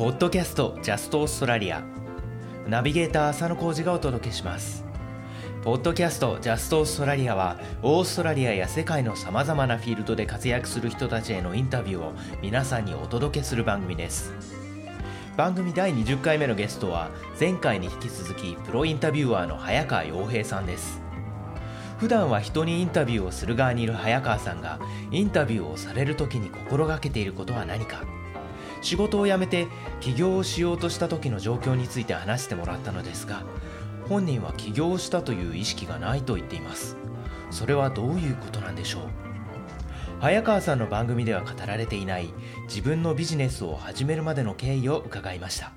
ポッドキャストジャストオーストラリア。ナビゲーター浅野浩二がお届けします。ポッドキャストジャストオーストラリアはオーストラリアや世界のさまざまなフィールドで活躍する人たちへのインタビューを皆さんにお届けする番組です。番組第20回目のゲストは前回に引き続きプロインタビュアーの早川洋平さんです。普段は人にインタビューをする側にいる早川さんがインタビューをされる時に心がけていることは何か？仕事を辞めて起業をしようとした時の状況について話してもらったのですが本人は起業したという意識がないと言っています。それはどういうことなんでしょう？早川さんの番組では語られていない自分のビジネスを始めるまでの経緯を伺いました。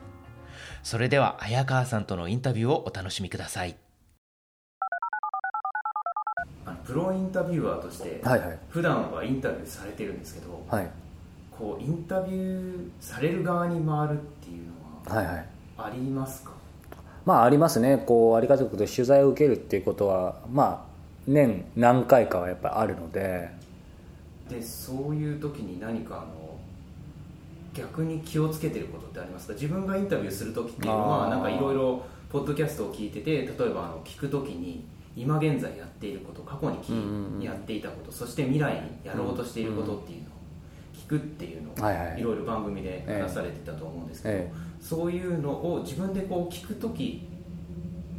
それでは早川さんとのインタビューをお楽しみください。プロインタビュアーとして、はいはい。普段はインタビューされてるんですけど、はいこうインタビューされる側に回るっていうのはいはい。はありますか、まあありますね。こうありがたいことで取材を受けるっていうことはまあ年何回かはやっぱりあるので。でそういう時に何かあの逆に気をつけてることってありますか？自分がインタビューする時っていうのはなんかいろいろポッドキャストを聞いてて例えばあの聞く時に今現在やっていること過去にやっていたことそして未来にやろうとしていることっていうのを聞くっていうのを、はいはい。いろいろ番組で話されてたと思うんですけど、えそういうのを自分でこう聞く時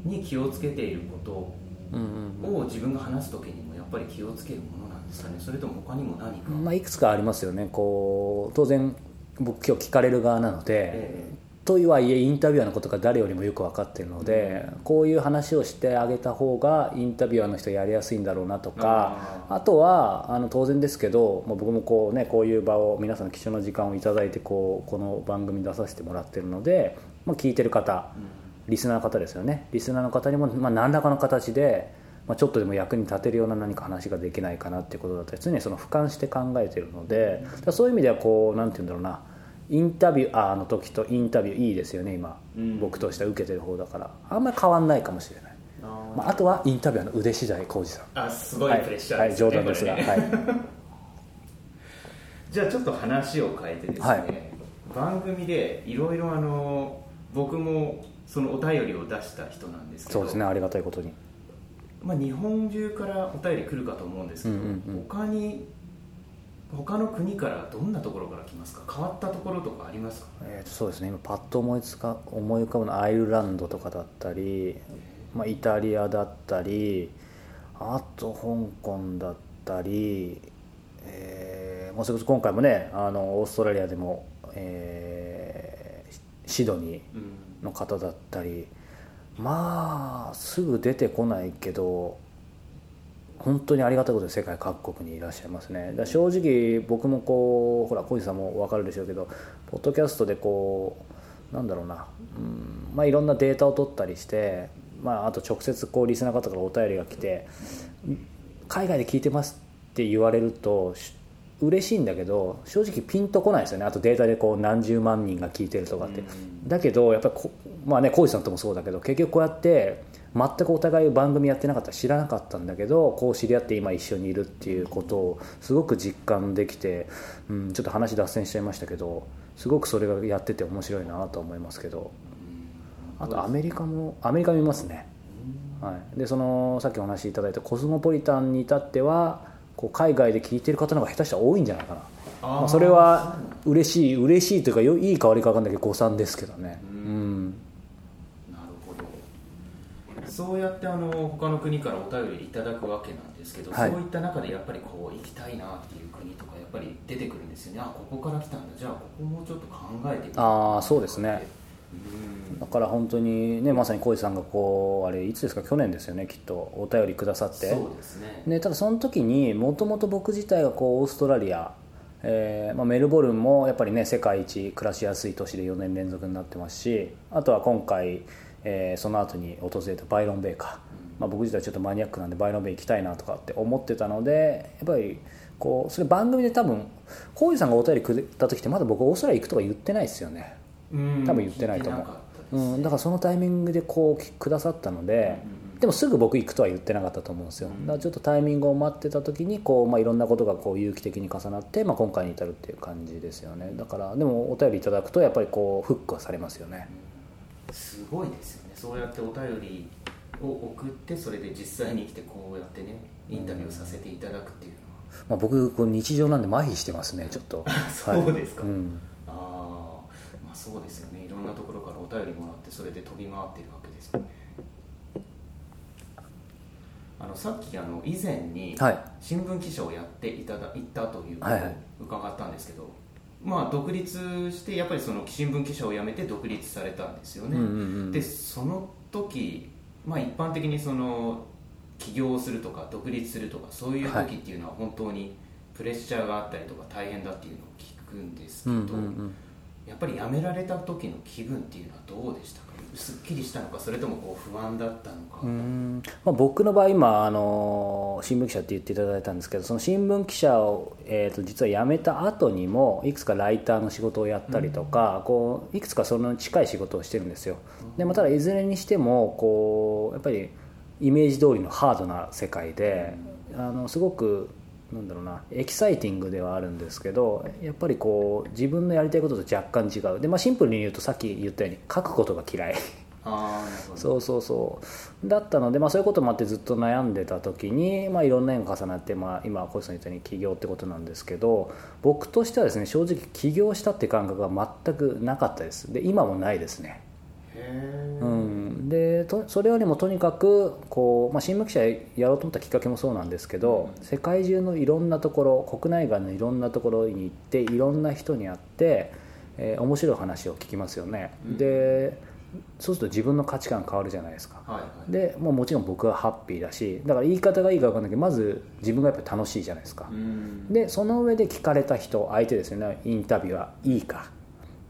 に気をつけていることを自分が話す時にもやっぱり気をつけるものなんですかね。それとも他にも何か、まあ、いくつかありますよね。こう当然僕今日聞かれる側なので、えとはいえインタビュアーのことが誰よりもよく分かっているので、こういう話をしてあげた方がインタビュアーの人やりやすいんだろうなとかあとはあの当然ですけど、まあ、僕もこう,、ね、こういう場を皆さんの貴重な時間をいただいてこうこの番組に出させてもらってるので、まあ、聞いてる方リスナーの方ですよね。リスナーの方にも、まあ、何らかの形で、まあ、ちょっとでも役に立てるような何か話ができないかなっていうことだったり常にその俯瞰して考えてるのでそういう意味ではこうなんて言うんだろうなインタビュアーの時とインタビューいいですよね今、うん。僕としては受けてる方だから。あんまり変わんないかもしれない、あまあ、あとはインタビュアーの腕次第浩二さん。あすごいプレッシャーはい、ですよね、はい、冗談ですが、ねはい、じゃあちょっと話を変えてですね、はい。番組でいろいろあの僕もそのお便りを出した人なんですけど。そうですねありがたいことに。まあ、日本中からお便り来るかと思うんですけど、うんうんうん。他に他の国からどんなところから来ますか？変わったところとかありますか？えーとそうですね。今パッと思いつか思い浮かぶのはアイルランドとかだったり、まあ、イタリアだったりあと香港だったり、えーもうそれこそ今回もねあのオーストラリアでも、えーシドニーうん。の方だったりまあすぐ出てこないけど本当にありがたいことで世界各国にいらっしゃいますね。だ正直僕もこうほら小路さんも分かるでしょうけどポッドキャストでこうなんだろうな、うんまあ、いろんなデータを取ったりして、まあ、あと直接こうリスナーの方からお便りが来て海外で聞いてますって言われるとし嬉しいんだけど正直ピンとこないですよね。あとデータでこう何十万人が聞いてるとかって、だけどやっぱりこまあね浩司さんともそうだけど結局こうやって全くお互い番組やってなかったら知らなかったんだけどこう知り合って今一緒にいるっていうことをすごく実感できて、うん、ちょっと話脱線しちゃいましたけどすごくそれがやってて面白いなと思いますけど。あとアメリカもアメリカもいますね、はい、でそのさっきお話しいただいたコスモポリタンに至ってはこう海外で聞いてる方の方が下手したら多いんじゃないかな。まあ、それは嬉しい嬉しいというかいいか悪いか分かんないけど誤算ですけどね。うんなるほどそうやってあの他の国からお便りいただくわけなんですけど、はい。そういった中でやっぱりこう行きたいなっていう国とかやっぱり出てくるんですよね。あここから来たんだ。じゃあここもうちょっと考えてみああそうですね。うん。だから本当にねまさに浩司さんがこうあれいつですか？去年ですよねきっと。お便りくださって。そうですね。でただその時にもともと僕自体がこうオーストラリア、えーまあ、メルボルンもやっぱりね世界一暮らしやすい都市で4年連続になってますしあとは今回、えーその後に訪れたバイロンベイか、まあ、僕自体ちょっとマニアックなんでバイロンベイ行きたいなとかって思ってたのでやっぱりこうそれ番組で多分浩司さんがお便りくれた時ってまだ僕オーストラリア行くとか言ってないですよね。うん。多分言ってないと思う。うん、だからそのタイミングでこうくださったので、でもすぐ僕行くとは言ってなかったと思うんですよ。だからちょっとタイミングを待ってた時にこう、まあ、いろんなことがこう有機的に重なって、まあ、今回に至るっていう感じですよね。だからでもお便りいただくとやっぱりこうフックはされますよねすごいですよね。そうやってお便りを送ってそれで実際に来てこうやってねインタビューさせていただくっていうのは、まあ、僕こう日常なんで麻痺してますねちょっと。そうですか、はい。うん、ああまあそうですよね。いろんなところからお便りもらってそれで飛び回ってるわけですよね。あのさっきあの以前にはい。新聞記者をやっていただいたということをはいはい。伺ったんですけど、まあ独立してやっぱりその新聞記者を辞めて独立されたんですよね、うんうんうんでその時まあ一般的にその起業をするとか独立するとかそういう時っていうのは本当にプレッシャーがあったりとか大変だっていうのを聞くんですけど、うんうんうんやっぱり辞められた時の気分っていうのはどうでしたか？すっきりしたのかそれともこう不安だったのか、まあ、僕の場合今あの新聞記者って言っていただいたんですけどその新聞記者を、えー、と実は辞めた後にもいくつかライターの仕事をやったりとか、こういくつかそのに近い仕事をしてるんですよ。で、まあ、ただいずれにしてもこうやっぱりイメージ通りのハードな世界であのすごくなんだろうなエキサイティングではあるんですけどやっぱりこう自分のやりたいことと若干違う。で、まあ、シンプルに言うとさっき言ったように書くことが嫌い。そうそうそう。だったので、まあ、そういうこともあってずっと悩んでた時に、まあ、いろんな縁が重なって、まあ、今小石さん言ったように起業ってことなんですけど僕としてはですね正直起業したって感覚が全くなかったです。で今もないですねうん、でとそれよりもとにかくこう、まあ、新聞記者やろうと思ったきっかけもそうなんですけど、世界中のいろんなところ国内外のいろんなところに行っていろんな人に会って、えー面白い話を聞きますよね、うん。でそうすると自分の価値観変わるじゃないですか。はいはい。でもうもちろん僕はハッピーだしだから言い方がいいか分かんないけどまず自分がやっぱり楽しいじゃないですか、うん。でその上で聞かれた人相手ですよね。インタビュアーいいか。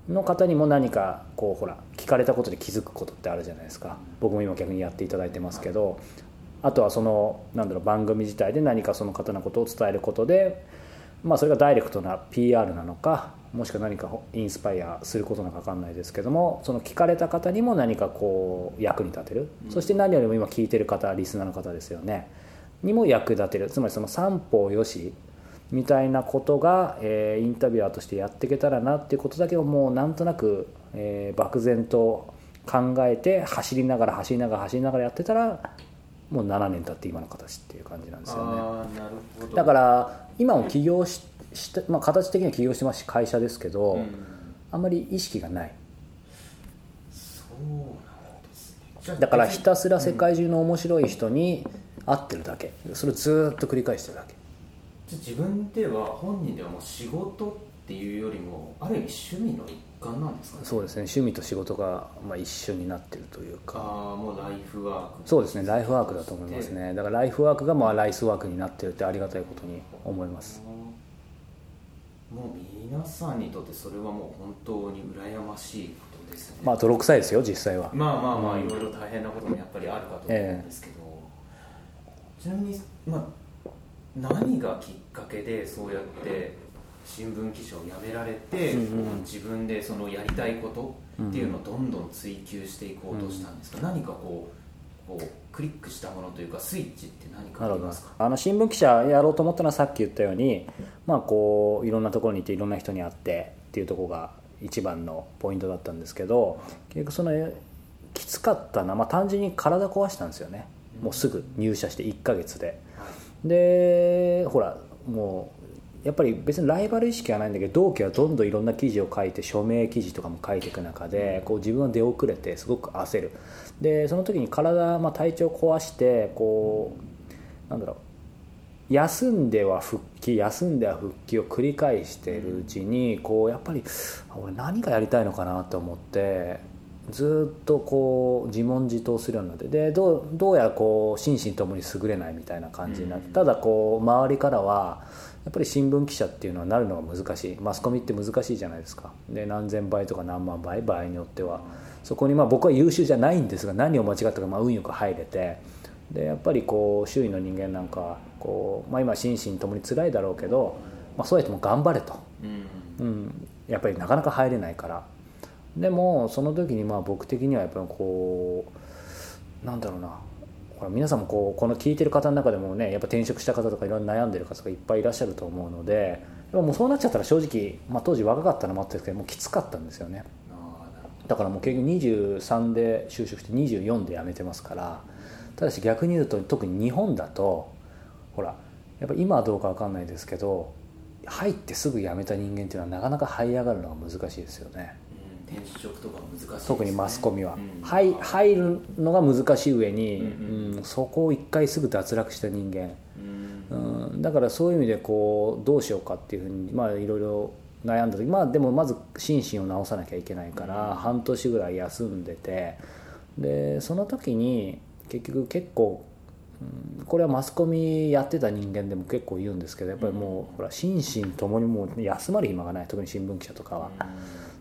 の方にも何かこうほら聞かれたことで気づくことってあるじゃないですか。僕も今逆にやっていただいてますけど。あとはそのなんだろう番組自体で何かその方のことを伝えることで、まあ、それがダイレクトな PR なのかもしくは何かインスパイアすることなのか分かんないですけどもその聞かれた方にも何かこう役に立てる、そして何よりも今聞いてる方リスナーの方ですよね。にも役立てる。つまりその三方よしみたいなことが、えーインタビュアーとしてやっていけたらなっていうことだけをもうなんとなく、えー漠然と考えて走りながら走りながら走りながらやってたらもう7年経って今の形っていう感じなんですよね。ああなるほど。だから今も起業しした、まあ、形的には起業してますし会社ですけど、うん。あんまり意識がない。そうなんですね。だからひたすら世界中の面白い人に会ってるだけ。それをずーっと繰り返してるだけ自分では本人ではもう仕事っていうよりもある意味趣味の一環なんですかね？そうですね。趣味と仕事が、まあ、一緒になってるというか。ああもうライフワーク。そうですね。ライフワークだと思いますね。だからライフワークがまあライスワークになってるってありがたいことに思います。もう皆さんにとってそれはもう本当に羨ましいことですね。まあ泥臭いですよ実際は。まあまあまあうんいろいろ大変なこともやっぱりあるかと思うんですけど、ちなみに、まあ、何がきっかけでそうやって新聞記者を辞められて、自分でそのやりたいことっていうのをどんどん追求していこうとしたんですか、何かこうこうクリックしたものというかスイッチって何かありますか？あの新聞記者やろうと思ったのはさっき言ったように、まあ、こういろんなところに行っていろんな人に会ってっていうところが一番のポイントだったんですけど結局そのきつかったのは、まあ、単純に体壊したんですよね。もうすぐ入社して1ヶ月ででほらもうやっぱり別にライバル意識はないんだけど同期はどんどんいろんな記事を書いて署名記事とかも書いていく中でこう自分は出遅れてすごく焦る。でその時に体、まあ、体調壊してこうなんだろう休んでは復帰休んでは復帰を繰り返しているうちにこうやっぱりあ俺何がやりたいのかなと思ってずっとこう自問自答するようになってでどうどうやらこう心身ともに優れないみたいな感じになって、うん。ただこう周りからはやっぱり新聞記者っていうのはなるのが難しい。マスコミって難しいじゃないですか。で何千倍とか何万倍場合によっては。そこにまあ僕は優秀じゃないんですが何を間違ったかまあ運よく入れてでやっぱりこう周囲の人間なんかはこう、まあ、今心身ともに辛いだろうけど、まあ、そうやっても頑張れと、うん。うん、やっぱりなかなか入れないからでもその時にまあ僕的にはやっぱりこうなんだろうな。ほら皆さんもこうこの聞いてる方の中でもねやっぱ転職した方とかいろいろ悩んでる方がいっぱいいらっしゃると思うのででももうそうなっちゃったら正直、まあ、当時若かったのもあったんですけどもうきつかったんですよね。だからもう結局23で就職して24で辞めてますからただし逆に言うと特に日本だとほらやっぱ今はどうか分かんないですけど入ってすぐ辞めた人間っていうのはなかなか這い上がるのが難しいですよね。転職とか難しい、ね、特にマスコミは、うん、はい入るのが難しい上に、ううんん。そこを一回すぐ脱落した人間、うん。うん、だからそういう意味でこうどうしようかっていうふうにまあいろいろ悩んだ時まあでもまず心身を治さなきゃいけないから、うん。半年ぐらい休んでてでその時に結局結構、うんこれはマスコミやってた人間でも結構言うんですけどやっぱりもう、ほら心身ともにもう休まる暇がない。特に新聞記者とかは。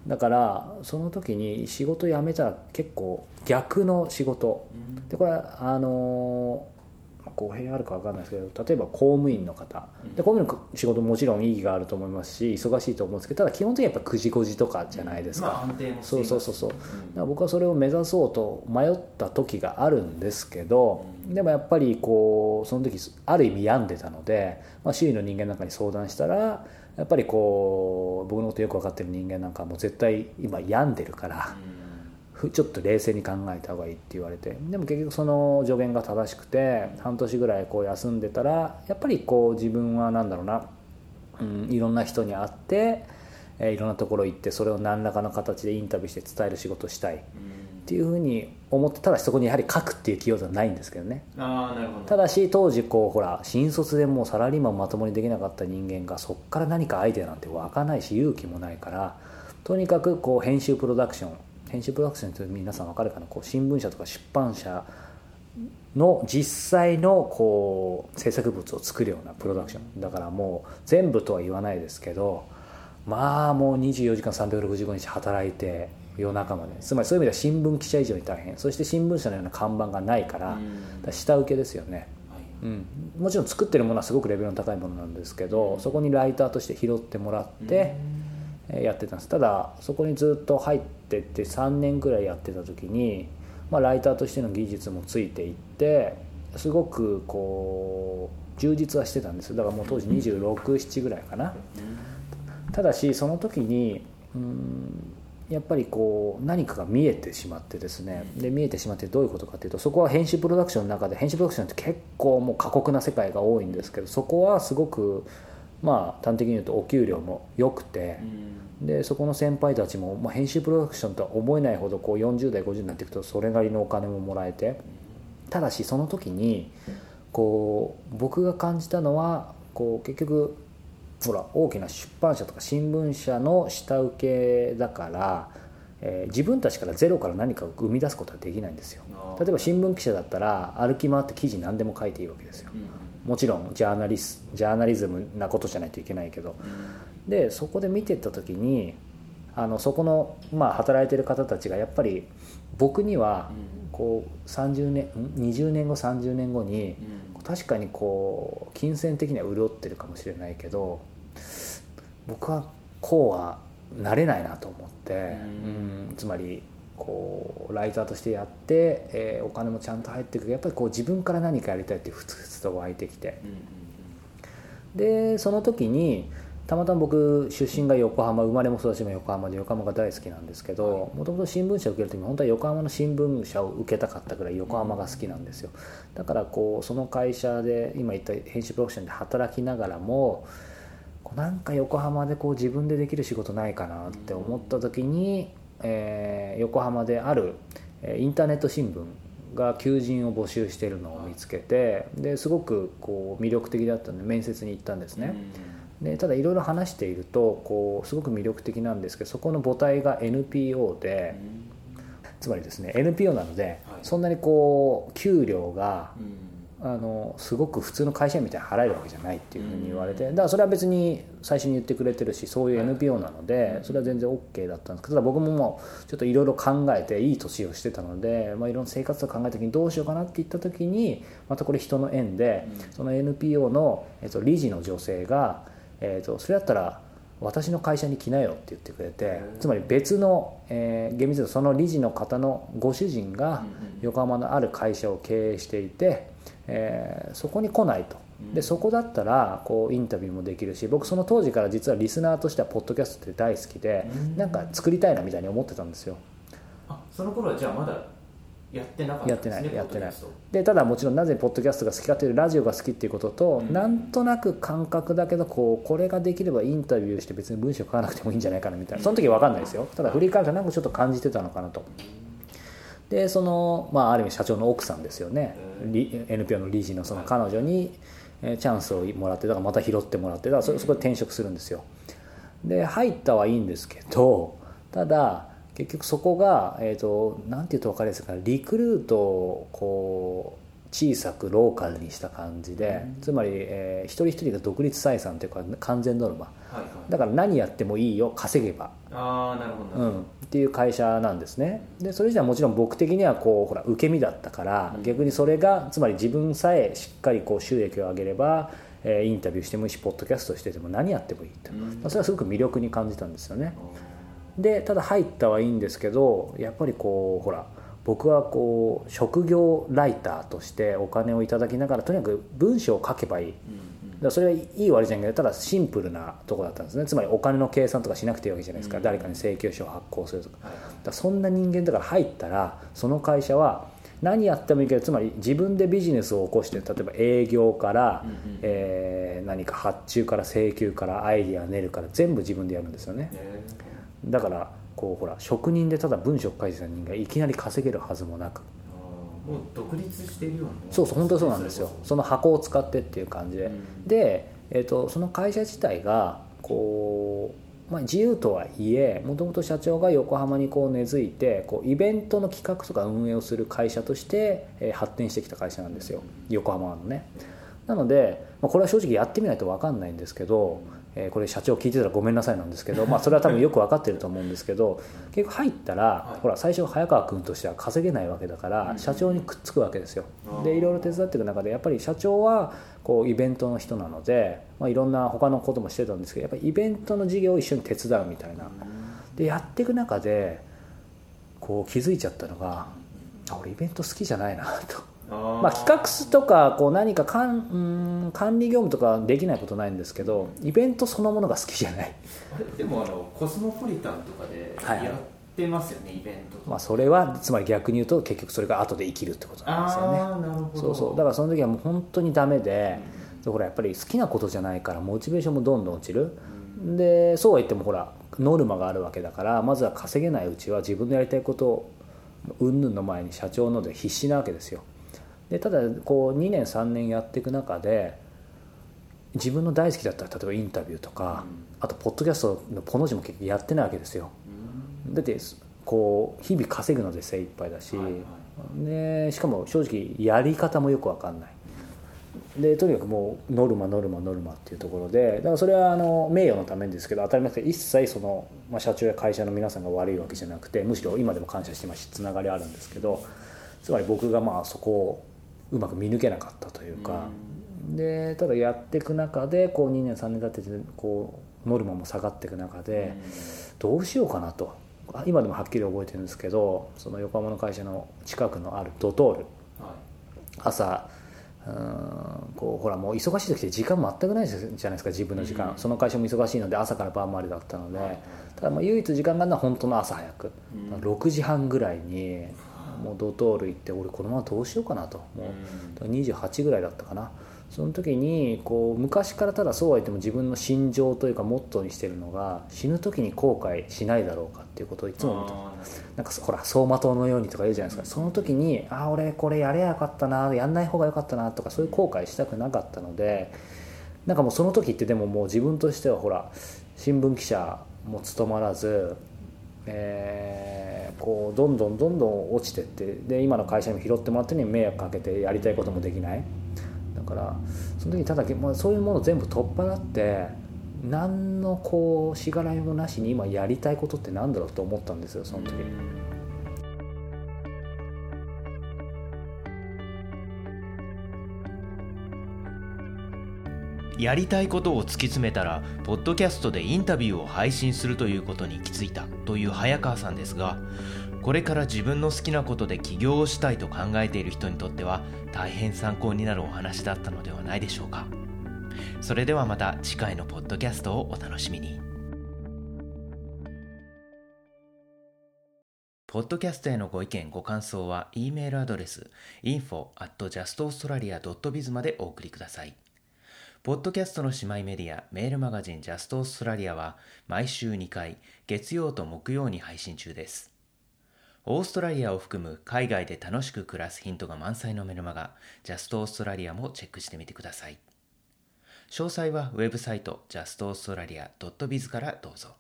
だからその時に仕事辞めたら結構逆の仕事。うん。でこれはあのー語弊あるか分かんないですけど例えば公務員の方。で公務員の仕事ももちろん意義があると思いますし忙しいと思うんですけどただ基本的にはやっぱ9時5時とかじゃないですか、まあ安定もしてそいうそうそうそう。だん。から僕はそれを目指そうと迷った時があるんですけど、でもやっぱりこうその時ある意味病んでたので、まあ、周囲の人間なんかに相談したらやっぱりこう僕のことよく分かってる人間なんかはもう絶対今病んでるからふちょっと冷静に考えた方がいいって言われて。でも結局その助言が正しくて半年ぐらいこう休んでたらやっぱりこう自分は何だろうな、うん、いろんな人に会って、えーいろんなところ行ってそれを何らかの形でインタビューして伝える仕事をしたいっていうふうに思ってただしそこにやはり書くっていう器用ではないんですけどね。ああなるほど。ただし当時こうほら新卒でもうサラリーマンまともにできなかった人間がそこから何かアイデアなんて湧かないし勇気もないからとにかくこう編集プロダクション編集プロダクションって皆さん分かるかな？こう新聞社とか出版社の実際のこう制作物を作るようなプロダクション。だからもう全部とは言わないですけどまあもう24時間365日働いて夜中まで。つまりそういう意味では新聞記者以上に大変。そして新聞社のような看板がないから,、下請けですよね、はい。うん、もちろん作ってるものはすごくレベルの高いものなんですけどそこにライターとして拾ってもらって、えーやってたんです。ただそこにずっと入ってって3年ぐらいやってた時に、まあ、ライターとしての技術もついていってすごくこう充実はしてたんです。だからもう当時267ぐらいかな。ただしその時にうんやっぱりこう何かが見えてしまってですねで見えてしまってどういうことかというとそこは編集プロダクションの中で編集プロダクションって結構もう過酷な世界が多いんですけどそこはすごくまあ端的に言うとお給料も良くてでそこの先輩たちも、まあ、編集プロダクションとは思えないほどこう40代50になっていくとそれなりのお金ももらえてただしその時にこう僕が感じたのはこう結局ほら大きな出版社とか新聞社の下請けだから、えー自分たちからゼロから何かを生み出すことはできないんですよ。例えば新聞記者だったら歩き回って記事何でも書いていいわけですよ。もちろんジャーナリスジャーナリズムなことじゃないといけないけど。でそこで見てった時にあのそこの、まあ、働いてる方たちがやっぱり僕にはこう30年ん？20年後30年後に確かにこう金銭的には潤ってるかもしれないけど僕はこうはなれないなと思って、うん。つまりこうライターとしてやって、えーお金もちゃんと入ってくる。やっぱりこう自分から何かやりたいってふつふつと湧いてきて。でその時にたまたま僕出身が横浜生まれも育ちも横浜で横浜が大好きなんですけどもともと新聞社を受ける時に本当は横浜の新聞社を受けたかったぐらい横浜が好きなんですよ。だからこうその会社で今言った編集プロダクションで働きながらもなんか横浜でこう自分でできる仕事ないかなって思った時に、えー横浜であるえーインターネット新聞が求人を募集しているのを見つけてですごくこう魅力的だったので面接に行ったんですね。でただいろいろ話しているとこうすごく魅力的なんですけどそこの母体が NPO でつまりですね NPO なので、はい。そんなにこう給料があのすごく普通の会社員みたいに払えるわけじゃないっていうふうに言われてだからそれは別に最初に言ってくれてるしそういう NPO なのでそれは全然 OK だったんですけどただ僕ももうちょっといろいろ考えていい年をしてたので、まあ、いろんな生活を考えた時にどうしようかなって言った時にまたこれ人の縁でその NPO の、えっと、理事の女性が、えっと、それだったら私の会社に来なよって言ってくれてつまり別の、えー、厳密にその理事の方のご主人が横浜のある会社を経営していて、えー、そこに来ないと。でそこだったらこうインタビューもできるし僕その当時から実はリスナーとしてはポッドキャストって大好きでなんか作りたいなみたいに思ってたんですよあその頃はじゃあまだやってなかったやってないやってない。でただもちろんなぜポッドキャストが好きかというラジオが好きっていうことと、うん、なんとなく感覚だけどこうこれができればインタビューして別に文章書かなくてもいいんじゃないかなみたいな。その時は分かんないですよ。ただ振り返るとなんかちょっと感じてたのかなと。でその、まあ、ある意味社長の奥さんですよね。NPO の理事のその彼女にチャンスをもらってだからまた拾ってもらってだからそこで転職するんですよ。で入ったはいいんですけどただ結局そこが、えーと、なんていうと分かりやすいかリクルートをこう小さくローカルにした感じで、うん、つまり、えー、一人一人が独立採算というか完全ノルマ、はいはい、だから何やってもいいよ稼げば。あなるほど、うん、っていう会社なんですね。でそれじゃもちろん僕的にはこうほら受け身だったから、うん、逆にそれがつまり自分さえしっかりこう収益を上げればえー、インタビューしてもいいしポッドキャストしてても何やってもいいと、うん、まあ、それはすごく魅力に感じたんですよね。でただ入ったはいいんですけどやっぱりこうほら僕はこう職業ライターとしてお金をいただきながらとにかく文章を書けばいい、だそれはいい悪いじゃないけどただシンプルなとこだったんですね。つまりお金の計算とかしなくていいわけじゃないですか、誰かに請求書を発行するとか,、だそんな人間だから入ったらその会社は何やってもいいけどつまり自分でビジネスを起こして例えば営業から、えー、何か発注から請求からアイディア練るから全部自分でやるんですよね。だからこうほら職人でただ文章を書いてた人間がいきなり稼げるはずもなく。もう独立してるよねそうそう本当そうなんですよ。その箱を使ってっていう感じで、うん、で、えーと、その会社自体がこう、まあ、自由とはいえもともと社長が横浜にこう根付いてこうイベントの企画とか運営をする会社として、えー、発展してきた会社なんですよ。横浜のね。なので、まあ、これは正直やってみないと分かんないんですけど、えー、これ社長聞いてたらごめんなさいなんですけど、まあ、それは多分よく分かってると思うんですけど結局入ったら、ほら最初早川君としては稼げないわけだから社長にくっつくわけですよ。でいろいろ手伝っていく中でやっぱり社長はこうイベントの人なので、まあ、いろんな他のこともしてたんですけどやっぱりイベントの事業を一緒に手伝うみたいな。でやっていく中でこう気づいちゃったのが俺イベント好きじゃないなと。まあ、企画とかこう何かかんうん管理業務とかできないことないんですけどイベントそのものが好きじゃない。でもあのコスモポリタンとかでやってますよね、はい、イベントまあそれはつまり逆に言うと結局それが後で生きるってことなんですよね。なるほど。そうそう。だからその時はもう本当にダメで、うん、ほらやっぱり好きなことじゃないからモチベーションもどんどん落ちる、うん、でそうは言ってもほらノルマがあるわけだからまずは稼げないうちは自分のやりたいことをうんぬんの前に社長ので必死なわけですよでただこう2年3年やっていく中で自分の大好きだった例えばインタビューとか、あとポッドキャストのポの字も結局やってないわけですよ、だってこう日々稼ぐので精一杯だし、はいはい、でしかも正直やり方もよく分かんない。でとにかくもうノルマノルマノルマっていうところでだからそれはあの名誉のためですけど当たり前ですけど一切その、まあ、社長や会社の皆さんが悪いわけじゃなくてむしろ今でも感謝してますしつながりあるんですけどつまり僕がまあそこをうまく見抜けなかったというか、でただやっていく中でこう2年3年経っててこうノルマも下がっていく中でどうしようかなと。今でもはっきり覚えてるんですけどその横浜の会社の近くのあるドトール、朝うんこうほらもう忙しい時って時間全くないじゃないですか自分の時間、その会社も忙しいので朝から晩までだったので、ただまあ唯一時間があるのは本当の朝早く、6時半ぐらいにもうドトール行って俺このままどうしようかなと。もう28ぐらいだったかな。その時にこう昔からただそうは言っても自分の心情というかモットーにしてるのが死ぬ時に後悔しないだろうかっていうことをいつも思ってなんかほら走馬灯のようにとか言うじゃないですか。その時にああ俺これやれやよかったなやんない方がよかったなとかそういう後悔したくなかったのでなんかもうその時ってでももう自分としてはほら新聞記者も務まらずえー、こうどんどんどんどん落ちてってで今の会社にも拾ってもらってに迷惑かけてやりたいこともできないだからその時にただ、まあ、そういうもの全部取っ払って何のこうしがらみもなしに今やりたいことって何だろうと思ったんですよその時。やりたいことを突き詰めたらポッドキャストでインタビューを配信するということに気づいたという早川さんですがこれから自分の好きなことで起業をしたいと考えている人にとっては大変参考になるお話だったのではないでしょうか。それではまた次回のポッドキャストをお楽しみに。ポッドキャストへのご意見ご感想は E メールアドレス info at justaustralia.biz までお送りください。ポッドキャストの姉妹メディアメールマガジンジャストオーストラリアは毎週2回月曜と木曜に配信中です。オーストラリアを含む海外で楽しく暮らすヒントが満載のメルマガジャストオーストラリアもチェックしてみてください。詳細はウェブサイト justaustralia.biz からどうぞ。